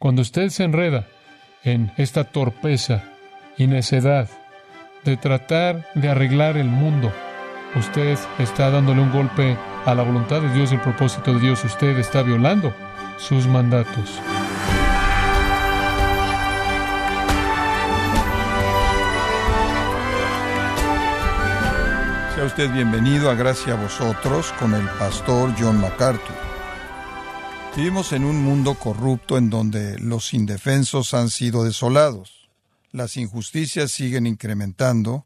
Cuando usted se enreda en esta torpeza y necedad de tratar de arreglar el mundo, usted está dándole un golpe a la voluntad de Dios y el propósito de Dios. Usted está violando sus mandatos. Sea usted bienvenido a Gracia a vosotros con el pastor John MacArthur. Vivimos en un mundo corrupto en donde los indefensos han sido desolados, las injusticias siguen incrementando,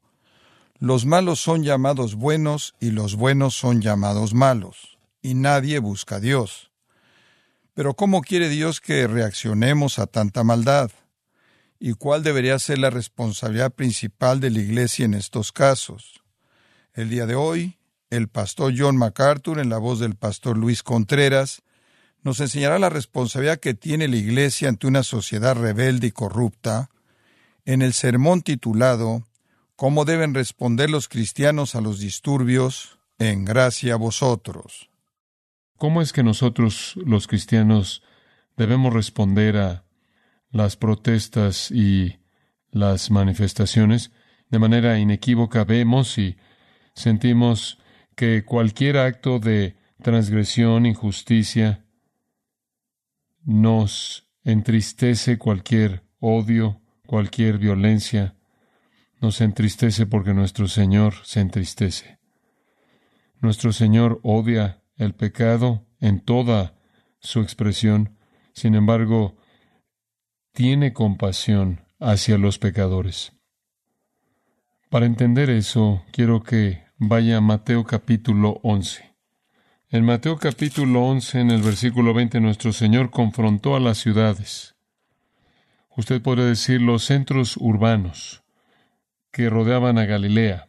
los malos son llamados buenos y los buenos son llamados malos, y nadie busca a Dios. Pero ¿cómo quiere Dios que reaccionemos a tanta maldad? ¿Y cuál debería ser la responsabilidad principal de la Iglesia en estos casos? El día de hoy, el pastor John MacArthur, en la voz del pastor Luis Contreras, nos enseñará la responsabilidad que tiene la Iglesia ante una sociedad rebelde y corrupta, en el sermón titulado ¿Cómo deben responder los cristianos a los disturbios en gracia a vosotros? ¿Cómo es que nosotros los cristianos debemos responder a las protestas y las manifestaciones? De manera inequívoca vemos y sentimos que cualquier acto de transgresión, injusticia, nos entristece cualquier odio, cualquier violencia, nos entristece porque nuestro Señor se entristece. Nuestro Señor odia el pecado en toda su expresión, sin embargo, tiene compasión hacia los pecadores. Para entender eso, quiero que vaya a Mateo capítulo 11. En Mateo capítulo 11, en el versículo 20, nuestro Señor confrontó a las ciudades. Usted puede decir los centros urbanos que rodeaban a Galilea.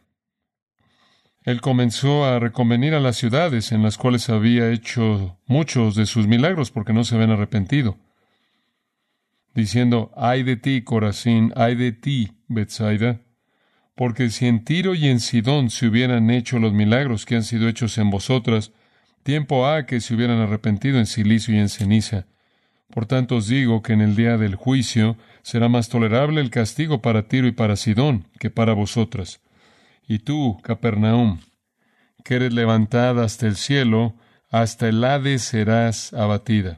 Él comenzó a reconvenir a las ciudades en las cuales había hecho muchos de sus milagros porque no se habían arrepentido, diciendo, ay de ti, Corazín, ay de ti, Bethsaida, porque si en Tiro y en Sidón se hubieran hecho los milagros que han sido hechos en vosotras, Tiempo ha que se hubieran arrepentido en silicio y en ceniza. Por tanto os digo que en el día del juicio será más tolerable el castigo para Tiro y para Sidón que para vosotras. Y tú, Capernaum, que eres levantada hasta el cielo, hasta el Hades serás abatida.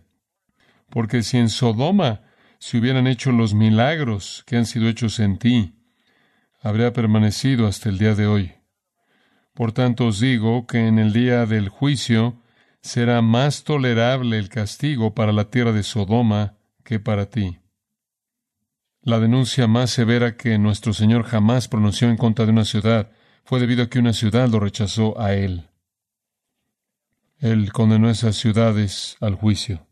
Porque si en Sodoma se hubieran hecho los milagros que han sido hechos en ti, habría permanecido hasta el día de hoy. Por tanto os digo que en el día del juicio será más tolerable el castigo para la tierra de Sodoma que para ti. La denuncia más severa que nuestro Señor jamás pronunció en contra de una ciudad fue debido a que una ciudad lo rechazó a Él. Él condenó esas ciudades al juicio.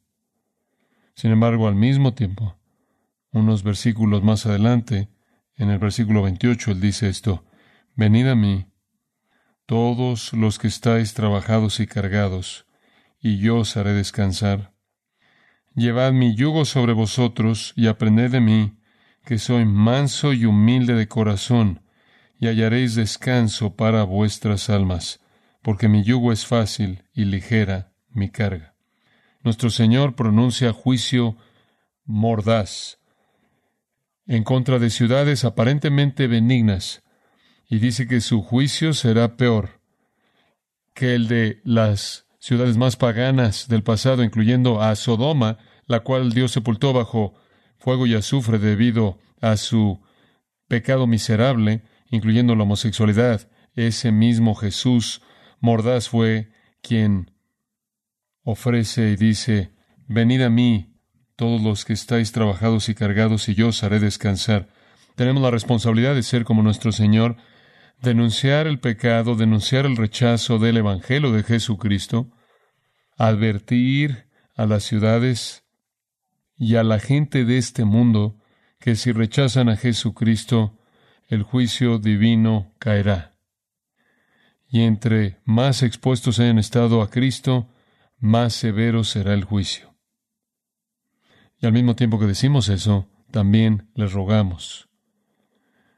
Sin embargo, al mismo tiempo, unos versículos más adelante, en el versículo 28, Él dice esto, Venid a mí, todos los que estáis trabajados y cargados, y yo os haré descansar. Llevad mi yugo sobre vosotros y aprended de mí, que soy manso y humilde de corazón, y hallaréis descanso para vuestras almas, porque mi yugo es fácil y ligera mi carga. Nuestro Señor pronuncia juicio mordaz en contra de ciudades aparentemente benignas, y dice que su juicio será peor que el de las ciudades más paganas del pasado, incluyendo a Sodoma, la cual Dios sepultó bajo fuego y azufre debido a su pecado miserable, incluyendo la homosexualidad. Ese mismo Jesús mordaz fue quien ofrece y dice, Venid a mí, todos los que estáis trabajados y cargados, y yo os haré descansar. Tenemos la responsabilidad de ser como nuestro Señor, denunciar el pecado, denunciar el rechazo del Evangelio de Jesucristo, advertir a las ciudades y a la gente de este mundo que si rechazan a Jesucristo, el juicio divino caerá. Y entre más expuestos hayan estado a Cristo, más severo será el juicio. Y al mismo tiempo que decimos eso, también les rogamos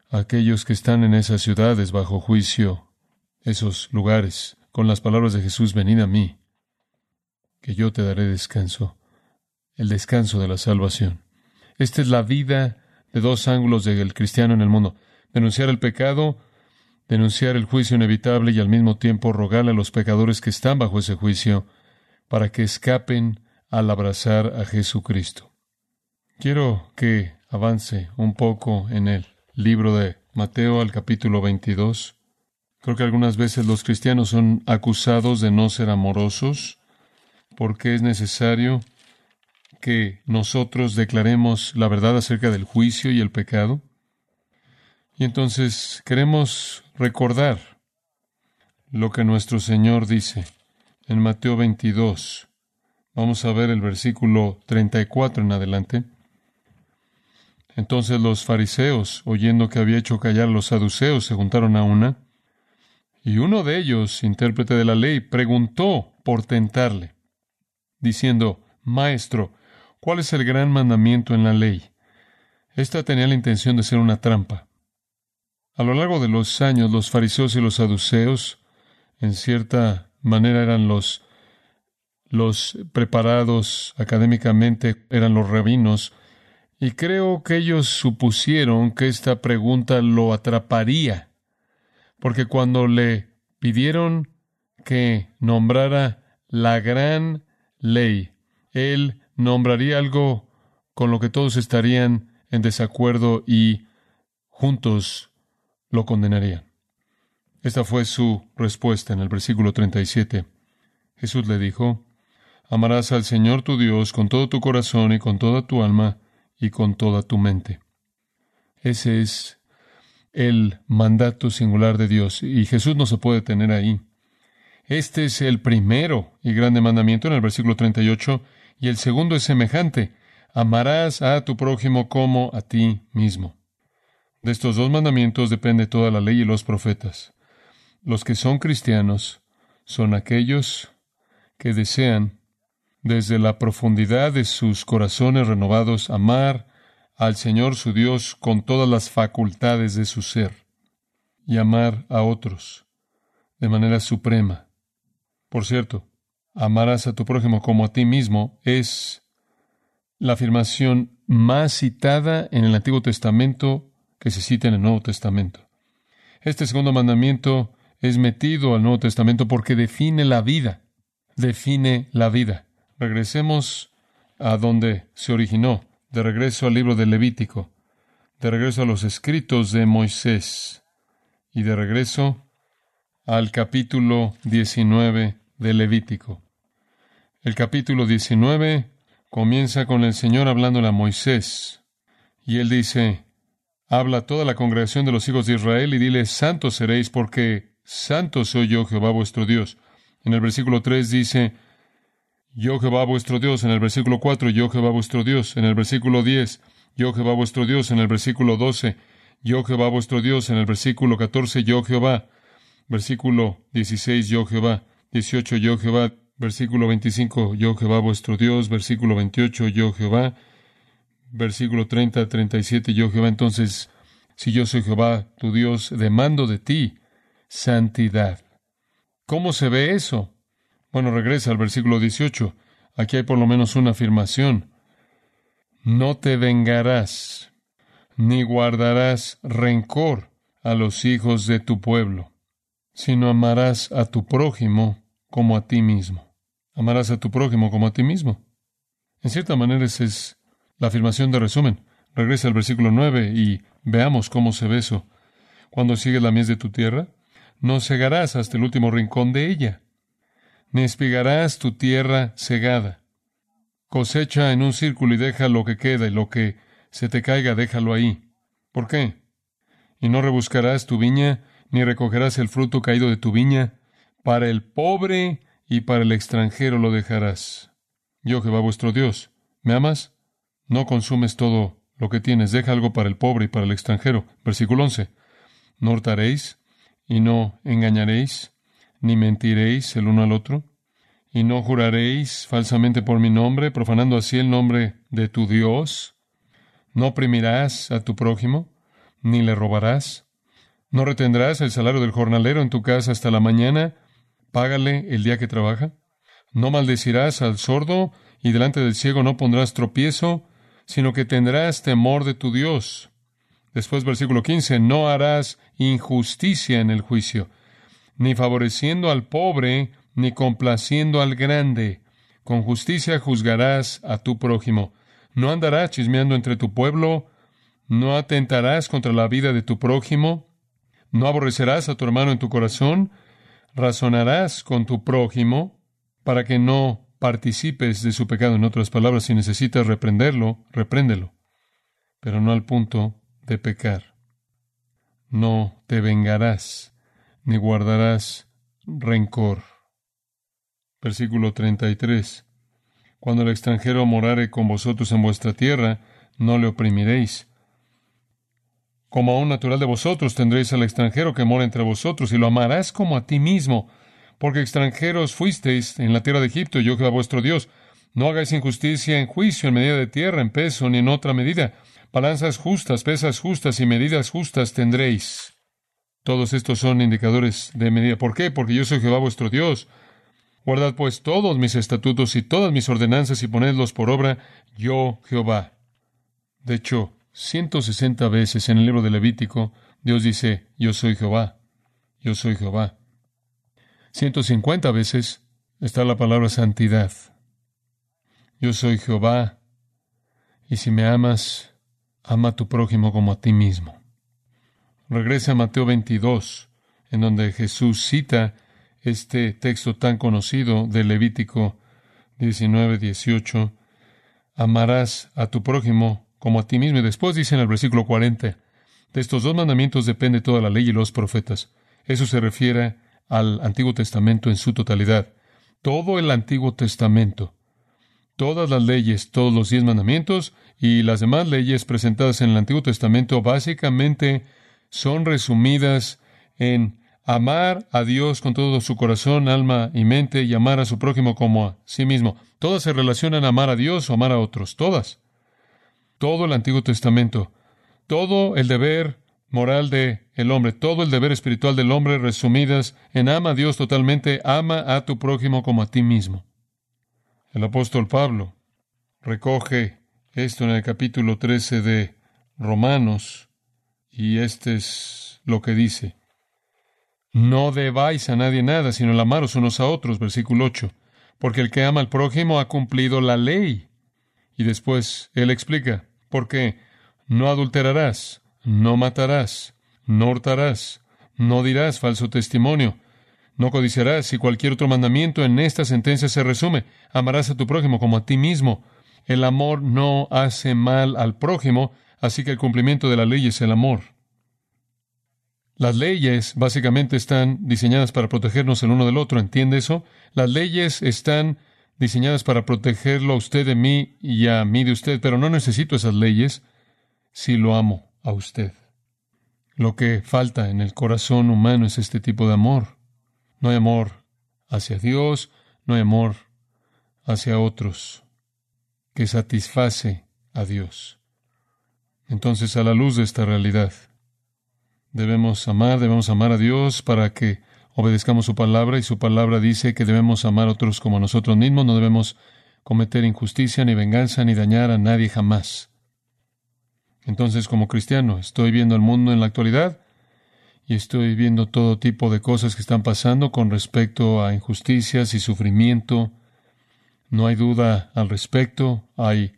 aquellos que están en esas ciudades bajo juicio, esos lugares, con las palabras de Jesús, venid a mí, que yo te daré descanso, el descanso de la salvación. Esta es la vida de dos ángulos del cristiano en el mundo. Denunciar el pecado, denunciar el juicio inevitable y al mismo tiempo rogarle a los pecadores que están bajo ese juicio para que escapen al abrazar a Jesucristo. Quiero que avance un poco en el libro de Mateo al capítulo 22. Creo que algunas veces los cristianos son acusados de no ser amorosos porque es necesario que nosotros declaremos la verdad acerca del juicio y el pecado. Y entonces queremos recordar lo que nuestro Señor dice en Mateo 22. Vamos a ver el versículo 34 en adelante. Entonces los fariseos, oyendo que había hecho callar a los saduceos, se juntaron a una, y uno de ellos, intérprete de la ley, preguntó por tentarle, diciendo, Maestro, ¿cuál es el gran mandamiento en la ley? Esta tenía la intención de ser una trampa. A lo largo de los años, los fariseos y los saduceos, en cierta manera, eran los, los preparados académicamente, eran los rabinos, y creo que ellos supusieron que esta pregunta lo atraparía, porque cuando le pidieron que nombrara la gran ley, él nombraría algo con lo que todos estarían en desacuerdo y juntos lo condenarían. Esta fue su respuesta en el versículo 37. Jesús le dijo, Amarás al Señor tu Dios con todo tu corazón y con toda tu alma y con toda tu mente. Ese es el mandato singular de Dios y Jesús no se puede tener ahí. Este es el primero y grande mandamiento en el versículo 38 y el segundo es semejante. Amarás a tu prójimo como a ti mismo. De estos dos mandamientos depende toda la ley y los profetas. Los que son cristianos son aquellos que desean desde la profundidad de sus corazones renovados, amar al Señor su Dios con todas las facultades de su ser y amar a otros de manera suprema. Por cierto, amarás a tu prójimo como a ti mismo es la afirmación más citada en el Antiguo Testamento que se cita en el Nuevo Testamento. Este segundo mandamiento es metido al Nuevo Testamento porque define la vida, define la vida. Regresemos a donde se originó, de regreso al libro de Levítico, de regreso a los escritos de Moisés y de regreso al capítulo 19 de Levítico. El capítulo 19 comienza con el Señor hablándole a Moisés y él dice, habla a toda la congregación de los hijos de Israel y dile, santos seréis porque santo soy yo Jehová vuestro Dios. En el versículo 3 dice, yo Jehová vuestro Dios, en el versículo 4, yo Jehová vuestro Dios, en el versículo 10, yo Jehová vuestro Dios, en el versículo 12, yo Jehová vuestro Dios, en el versículo 14, yo Jehová, versículo 16, yo Jehová, 18, yo Jehová, versículo 25, yo Jehová vuestro Dios, versículo 28, yo Jehová, versículo 30, 37, yo Jehová. Entonces, si yo soy Jehová, tu Dios, demando de ti santidad. ¿Cómo se ve eso? Bueno, regresa al versículo 18. Aquí hay por lo menos una afirmación. No te vengarás, ni guardarás rencor a los hijos de tu pueblo, sino amarás a tu prójimo como a ti mismo. Amarás a tu prójimo como a ti mismo. En cierta manera esa es la afirmación de resumen. Regresa al versículo 9 y veamos cómo se ve eso. Cuando sigues la mies de tu tierra, no cegarás hasta el último rincón de ella ni espigarás tu tierra segada. Cosecha en un círculo y deja lo que queda, y lo que se te caiga, déjalo ahí. ¿Por qué? Y no rebuscarás tu viña, ni recogerás el fruto caído de tu viña. Para el pobre y para el extranjero lo dejarás. Yo, Jehová vuestro Dios, ¿me amas? No consumes todo lo que tienes, deja algo para el pobre y para el extranjero. Versículo 11. No hurtaréis y no engañaréis ni mentiréis el uno al otro, y no juraréis falsamente por mi nombre, profanando así el nombre de tu Dios. No oprimirás a tu prójimo, ni le robarás. No retendrás el salario del jornalero en tu casa hasta la mañana, págale el día que trabaja. No maldecirás al sordo, y delante del ciego no pondrás tropiezo, sino que tendrás temor de tu Dios. Después, versículo 15, no harás injusticia en el juicio, ni favoreciendo al pobre, ni complaciendo al grande. Con justicia juzgarás a tu prójimo. No andarás chismeando entre tu pueblo, no atentarás contra la vida de tu prójimo, no aborrecerás a tu hermano en tu corazón, razonarás con tu prójimo para que no participes de su pecado. En otras palabras, si necesitas reprenderlo, repréndelo, pero no al punto de pecar. No te vengarás, ni guardarás rencor. Versículo 33. Cuando el extranjero morare con vosotros en vuestra tierra, no le oprimiréis. Como a un natural de vosotros tendréis al extranjero que mora entre vosotros, y lo amarás como a ti mismo, porque extranjeros fuisteis en la tierra de Egipto, yo Jehová vuestro Dios. No hagáis injusticia en juicio, en medida de tierra, en peso, ni en otra medida. Balanzas justas, pesas justas y medidas justas tendréis. Todos estos son indicadores de medida. ¿Por qué? Porque yo soy Jehová vuestro Dios. Guardad pues todos mis estatutos y todas mis ordenanzas y ponedlos por obra, yo Jehová. De hecho, 160 veces en el libro de Levítico, Dios dice, yo soy Jehová, yo soy Jehová. 150 veces está la palabra santidad. Yo soy Jehová, y si me amas, ama a tu prójimo como a ti mismo. Regresa a Mateo 22, en donde Jesús cita este texto tan conocido de Levítico 19, 18. Amarás a tu prójimo como a ti mismo. Y después dice en el versículo 40, de estos dos mandamientos depende toda la ley y los profetas. Eso se refiere al Antiguo Testamento en su totalidad. Todo el Antiguo Testamento, todas las leyes, todos los diez mandamientos y las demás leyes presentadas en el Antiguo Testamento básicamente son resumidas en amar a Dios con todo su corazón, alma y mente y amar a su prójimo como a sí mismo. Todas se relacionan a amar a Dios o amar a otros, todas todo el Antiguo Testamento, todo el deber moral de el hombre, todo el deber espiritual del hombre resumidas en ama a Dios totalmente, ama a tu prójimo como a ti mismo. El apóstol Pablo recoge esto en el capítulo 13 de Romanos y este es lo que dice. No debáis a nadie nada, sino el amaros unos a otros, versículo 8, porque el que ama al prójimo ha cumplido la ley. Y después él explica, porque no adulterarás, no matarás, no hurtarás, no dirás falso testimonio, no codiciarás y cualquier otro mandamiento en esta sentencia se resume. Amarás a tu prójimo como a ti mismo. El amor no hace mal al prójimo, así que el cumplimiento de la ley es el amor. Las leyes básicamente están diseñadas para protegernos el uno del otro, ¿entiende eso? Las leyes están diseñadas para protegerlo a usted de mí y a mí de usted, pero no necesito esas leyes si lo amo a usted. Lo que falta en el corazón humano es este tipo de amor. No hay amor hacia Dios, no hay amor hacia otros que satisface a Dios. Entonces, a la luz de esta realidad, debemos amar, debemos amar a Dios para que obedezcamos su palabra y su palabra dice que debemos amar a otros como a nosotros mismos, no debemos cometer injusticia ni venganza ni dañar a nadie jamás. Entonces, como cristiano, estoy viendo el mundo en la actualidad y estoy viendo todo tipo de cosas que están pasando con respecto a injusticias y sufrimiento. No hay duda al respecto, hay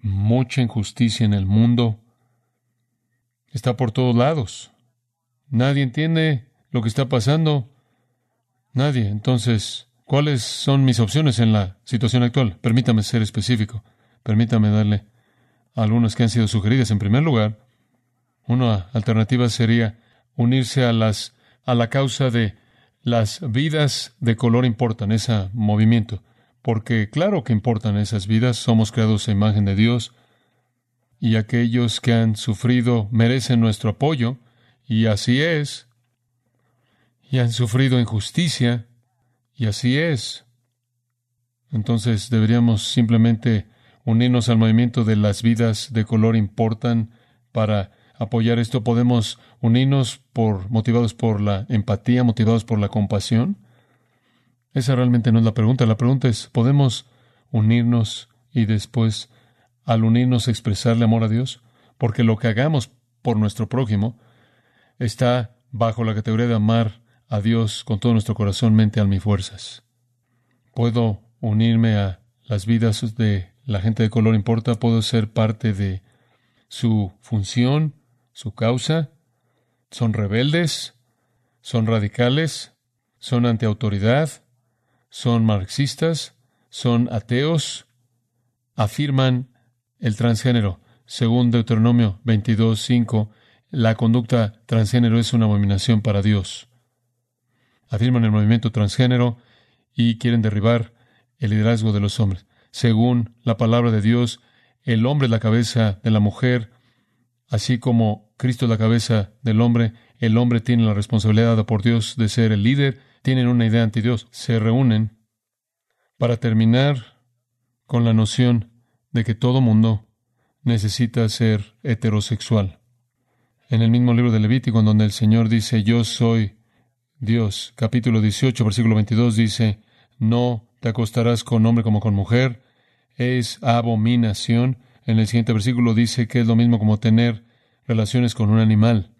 mucha injusticia en el mundo. Está por todos lados. Nadie entiende lo que está pasando. Nadie. Entonces, ¿cuáles son mis opciones en la situación actual? Permítame ser específico. Permítame darle algunas que han sido sugeridas. En primer lugar, una alternativa sería unirse a las a la causa de las vidas de color importan, ese movimiento, porque claro que importan esas vidas, somos creados a imagen de Dios y aquellos que han sufrido merecen nuestro apoyo y así es, y han sufrido injusticia, y así es. Entonces deberíamos simplemente unirnos al movimiento de las vidas de color importan para apoyar esto. Podemos unirnos por motivados por la empatía, motivados por la compasión. Esa realmente no es la pregunta. La pregunta es, ¿podemos unirnos y después al unirnos a expresarle amor a Dios? Porque lo que hagamos por nuestro prójimo está bajo la categoría de amar a Dios con todo nuestro corazón, mente, alma y fuerzas. Puedo unirme a las vidas de la gente de color importa, puedo ser parte de su función, su causa. Son rebeldes, son radicales, son antiautoridad, son marxistas, son ateos, afirman el transgénero. Según Deuteronomio 22.5, la conducta transgénero es una abominación para Dios. Afirman el movimiento transgénero y quieren derribar el liderazgo de los hombres. Según la palabra de Dios, el hombre es la cabeza de la mujer, así como Cristo es la cabeza del hombre, el hombre tiene la responsabilidad dada por Dios de ser el líder, tienen una idea anti Dios, se reúnen para terminar con la noción de que todo mundo necesita ser heterosexual. En el mismo libro de Levítico, en donde el Señor dice, yo soy Dios, capítulo 18, versículo 22, dice, no te acostarás con hombre como con mujer, es abominación. En el siguiente versículo dice que es lo mismo como tener relaciones con un animal.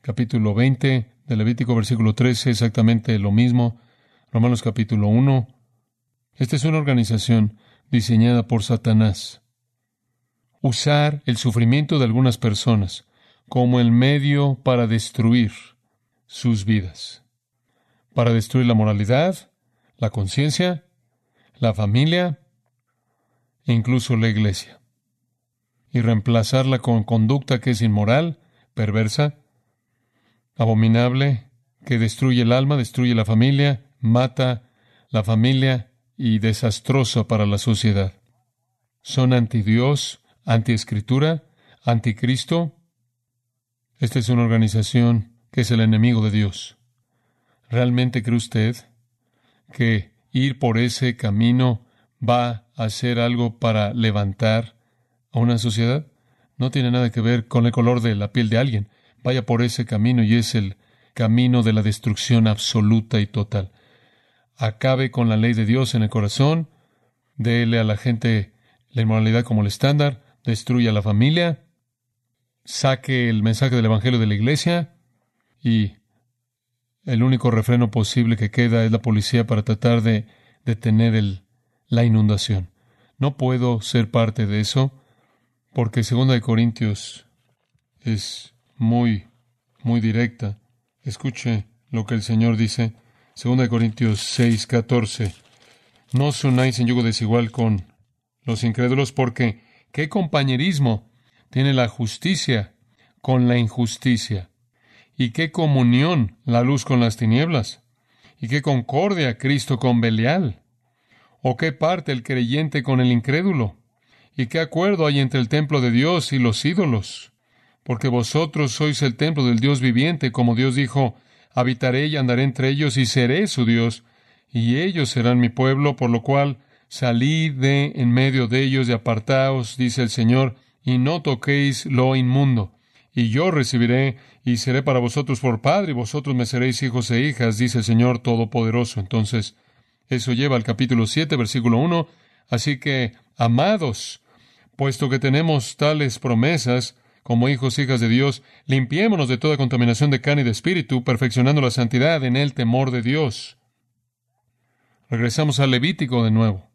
Capítulo 20 de Levítico, versículo 13, exactamente lo mismo. Romanos capítulo 1. Esta es una organización diseñada por Satanás. Usar el sufrimiento de algunas personas como el medio para destruir sus vidas, para destruir la moralidad, la conciencia, la familia e incluso la iglesia, y reemplazarla con conducta que es inmoral, perversa, abominable, que destruye el alma, destruye la familia, mata la familia y desastrosa para la sociedad. Son anti Dios, anti escritura, anticristo. Esta es una organización que es el enemigo de Dios. ¿Realmente cree usted que ir por ese camino va a hacer algo para levantar a una sociedad? No tiene nada que ver con el color de la piel de alguien. Vaya por ese camino y es el camino de la destrucción absoluta y total. Acabe con la ley de Dios en el corazón, déle a la gente la inmoralidad como el estándar, destruya la familia, saque el mensaje del Evangelio de la iglesia y el único refreno posible que queda es la policía para tratar de detener el, la inundación. No puedo ser parte de eso porque Segunda de Corintios es muy, muy directa. Escuche lo que el Señor dice. Segunda de Corintios 6, 14. No os unáis en yugo desigual con los incrédulos porque ¿qué compañerismo tiene la justicia con la injusticia? ¿Y qué comunión la luz con las tinieblas? ¿Y qué concordia Cristo con Belial? ¿O qué parte el creyente con el incrédulo? ¿Y qué acuerdo hay entre el templo de Dios y los ídolos? Porque vosotros sois el templo del Dios viviente, como Dios dijo, habitaré y andaré entre ellos y seré su Dios, y ellos serán mi pueblo, por lo cual salid de en medio de ellos y apartaos, dice el Señor, y no toquéis lo inmundo y yo recibiré y seré para vosotros por padre, y vosotros me seréis hijos e hijas, dice el Señor Todopoderoso. Entonces, eso lleva al capítulo 7, versículo 1. Así que, amados, puesto que tenemos tales promesas, como hijos hijas de Dios, limpiémonos de toda contaminación de carne y de espíritu, perfeccionando la santidad en el temor de Dios. Regresamos al Levítico de nuevo.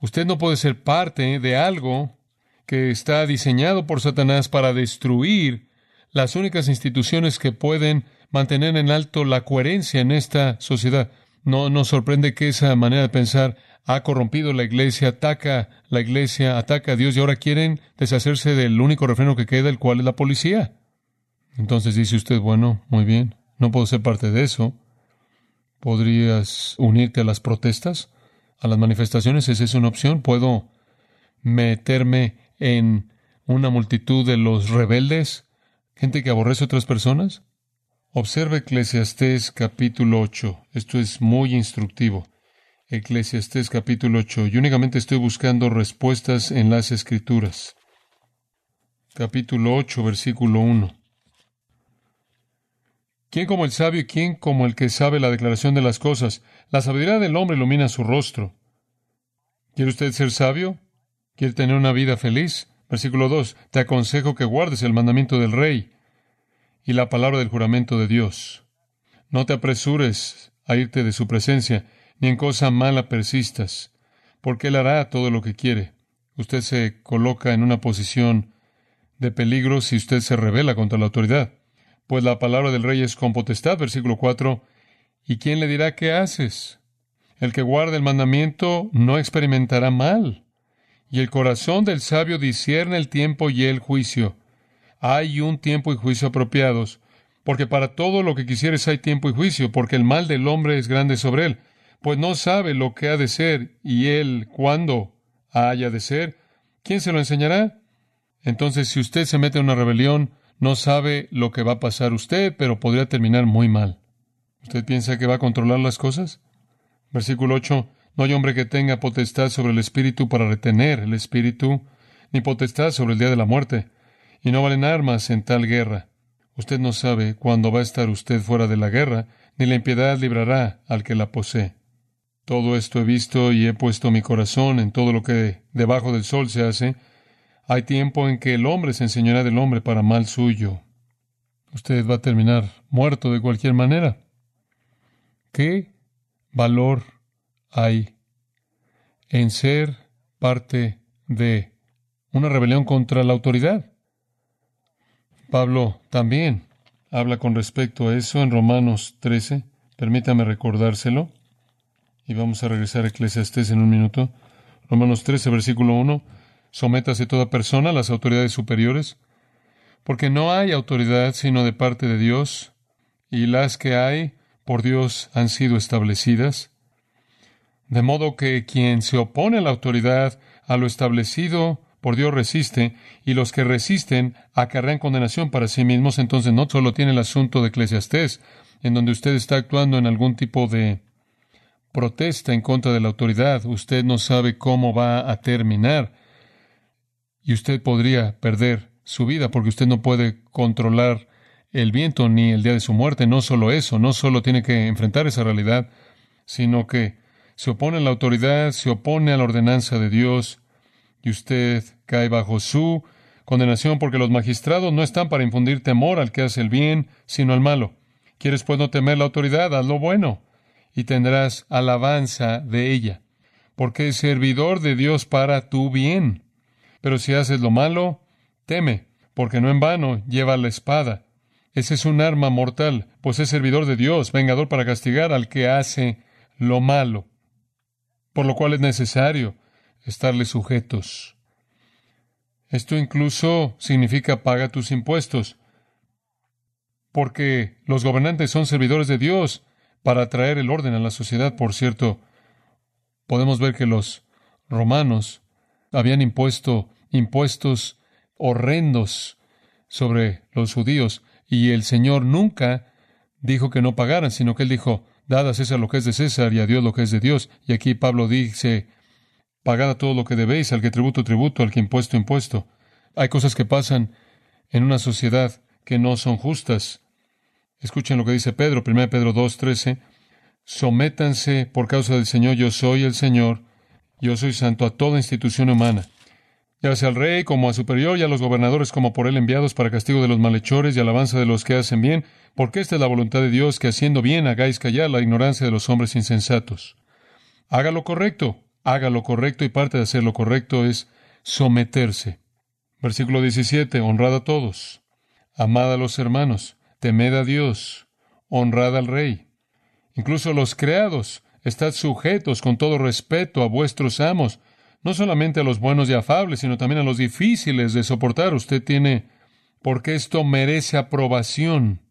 Usted no puede ser parte de algo que está diseñado por Satanás para destruir las únicas instituciones que pueden mantener en alto la coherencia en esta sociedad. No nos sorprende que esa manera de pensar ha corrompido la iglesia, ataca la iglesia, ataca a Dios y ahora quieren deshacerse del único refreno que queda, el cual es la policía. Entonces dice usted, bueno, muy bien, no puedo ser parte de eso. ¿Podrías unirte a las protestas, a las manifestaciones? ¿Esa es una opción? ¿Puedo meterme en una multitud de los rebeldes, gente que aborrece a otras personas? Observe Eclesiastés capítulo 8. Esto es muy instructivo. Eclesiastés capítulo 8. Yo únicamente estoy buscando respuestas en las Escrituras. Capítulo 8, versículo 1. ¿Quién como el sabio y quién como el que sabe la declaración de las cosas? La sabiduría del hombre ilumina su rostro. ¿Quiere usted ser sabio? ¿Quiere tener una vida feliz? Versículo 2. Te aconsejo que guardes el mandamiento del rey y la palabra del juramento de Dios. No te apresures a irte de su presencia, ni en cosa mala persistas, porque Él hará todo lo que quiere. Usted se coloca en una posición de peligro si usted se revela contra la autoridad. Pues la palabra del rey es con potestad, versículo 4. ¿Y quién le dirá qué haces? El que guarda el mandamiento no experimentará mal. Y el corazón del sabio discierne el tiempo y el juicio. Hay un tiempo y juicio apropiados, porque para todo lo que quisieres hay tiempo y juicio, porque el mal del hombre es grande sobre él, pues no sabe lo que ha de ser y él cuándo haya de ser. ¿Quién se lo enseñará? Entonces, si usted se mete en una rebelión, no sabe lo que va a pasar usted, pero podría terminar muy mal. ¿Usted piensa que va a controlar las cosas? Versículo 8. No hay hombre que tenga potestad sobre el espíritu para retener el espíritu, ni potestad sobre el día de la muerte, y no valen armas en tal guerra. Usted no sabe cuándo va a estar usted fuera de la guerra, ni la impiedad librará al que la posee. Todo esto he visto y he puesto mi corazón en todo lo que debajo del sol se hace. Hay tiempo en que el hombre se enseñará del hombre para mal suyo. Usted va a terminar muerto de cualquier manera. ¿Qué valor hay en ser parte de una rebelión contra la autoridad? Pablo también habla con respecto a eso en Romanos 13. Permítame recordárselo. Y vamos a regresar a Eclesiastés en un minuto. Romanos 13, versículo 1. Sométase toda persona a las autoridades superiores, porque no hay autoridad sino de parte de Dios, y las que hay por Dios han sido establecidas. De modo que quien se opone a la autoridad, a lo establecido por Dios resiste, y los que resisten acarrean condenación para sí mismos, entonces no solo tiene el asunto de Eclesiastés, en donde usted está actuando en algún tipo de protesta en contra de la autoridad, usted no sabe cómo va a terminar, y usted podría perder su vida porque usted no puede controlar el viento ni el día de su muerte. No solo eso, no solo tiene que enfrentar esa realidad, sino que se opone a la autoridad, se opone a la ordenanza de Dios, y usted cae bajo su condenación porque los magistrados no están para infundir temor al que hace el bien, sino al malo. ¿Quieres pues no temer la autoridad? Haz lo bueno y tendrás alabanza de ella, porque es servidor de Dios para tu bien. Pero si haces lo malo, teme, porque no en vano lleva la espada. Ese es un arma mortal, pues es servidor de Dios, vengador para castigar al que hace lo malo. Por lo cual es necesario estarle sujetos. Esto incluso significa paga tus impuestos, porque los gobernantes son servidores de Dios para traer el orden a la sociedad. Por cierto, podemos ver que los romanos habían impuesto impuestos horrendos sobre los judíos y el Señor nunca dijo que no pagaran, sino que él dijo, dad a César lo que es de César y a Dios lo que es de Dios. Y aquí Pablo dice, pagad todo lo que debéis, al que tributo, tributo, al que impuesto, impuesto. Hay cosas que pasan en una sociedad que no son justas. Escuchen lo que dice Pedro, 1 Pedro 2, 13. Sométanse por causa del Señor, yo soy el Señor, yo soy santo a toda institución humana, ya sea al rey como a superior y a los gobernadores como por él enviados para castigo de los malhechores y alabanza de los que hacen bien, porque esta es la voluntad de Dios, que haciendo bien hagáis callar la ignorancia de los hombres insensatos. Haga lo correcto, haga lo correcto y parte de hacer lo correcto es someterse. Versículo 17. Honrad a todos. Amad a los hermanos. Temed a Dios. Honrad al rey. Incluso los creados. Estad sujetos con todo respeto a vuestros amos, no solamente a los buenos y afables, sino también a los difíciles de soportar. Usted tiene, porque esto merece aprobación.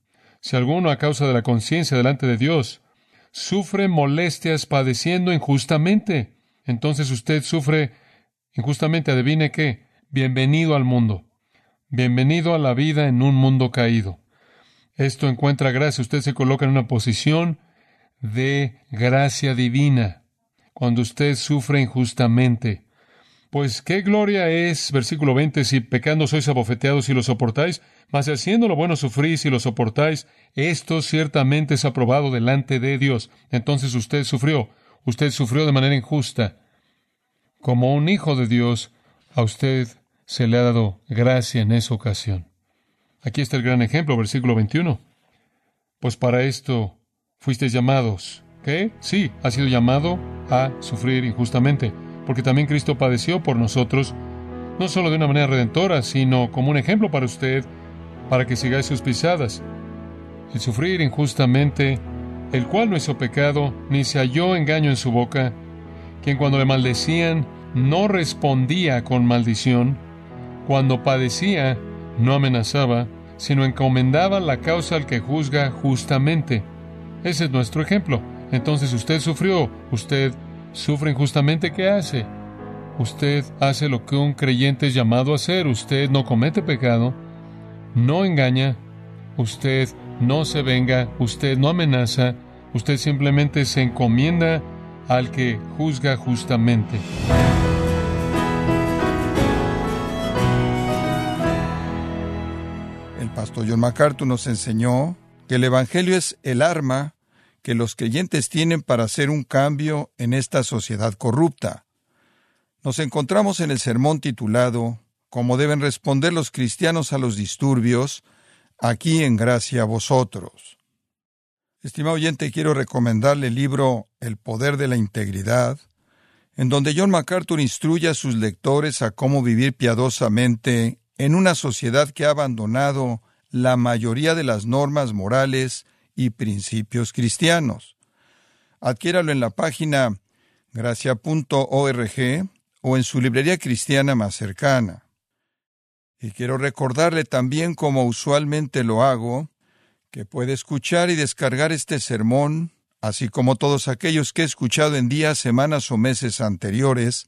Si alguno, a causa de la conciencia delante de Dios, sufre molestias padeciendo injustamente, entonces usted sufre injustamente. Adivine qué. Bienvenido al mundo. Bienvenido a la vida en un mundo caído. Esto encuentra gracia. Usted se coloca en una posición de gracia divina cuando usted sufre injustamente. Pues qué gloria es, versículo 20, si pecando sois abofeteados y lo soportáis, mas haciendo lo bueno sufrís y lo soportáis, esto ciertamente es aprobado delante de Dios. Entonces usted sufrió, usted sufrió de manera injusta. Como un hijo de Dios, a usted se le ha dado gracia en esa ocasión. Aquí está el gran ejemplo, versículo 21. Pues para esto fuisteis llamados. ¿Qué? Sí, ha sido llamado a sufrir injustamente, porque también Cristo padeció por nosotros, no solo de una manera redentora, sino como un ejemplo para usted, para que sigáis sus pisadas. El sufrir injustamente, el cual no hizo pecado, ni se halló engaño en su boca, quien cuando le maldecían no respondía con maldición, cuando padecía no amenazaba, sino encomendaba la causa al que juzga justamente. Ese es nuestro ejemplo. Entonces usted sufrió, usted sufre injustamente, ¿qué hace? Usted hace lo que un creyente es llamado a hacer, usted no comete pecado, no engaña, usted no se venga, usted no amenaza, usted simplemente se encomienda al que juzga justamente. Pastor John MacArthur nos enseñó que el Evangelio es el arma que los creyentes tienen para hacer un cambio en esta sociedad corrupta. Nos encontramos en el sermón titulado Cómo deben responder los cristianos a los disturbios, aquí en gracia a vosotros. Estimado oyente, quiero recomendarle el libro El poder de la integridad, en donde John MacArthur instruye a sus lectores a cómo vivir piadosamente en una sociedad que ha abandonado la mayoría de las normas morales y principios cristianos. Adquiéralo en la página gracia.org o en su librería cristiana más cercana. Y quiero recordarle también, como usualmente lo hago, que puede escuchar y descargar este sermón, así como todos aquellos que he escuchado en días, semanas o meses anteriores,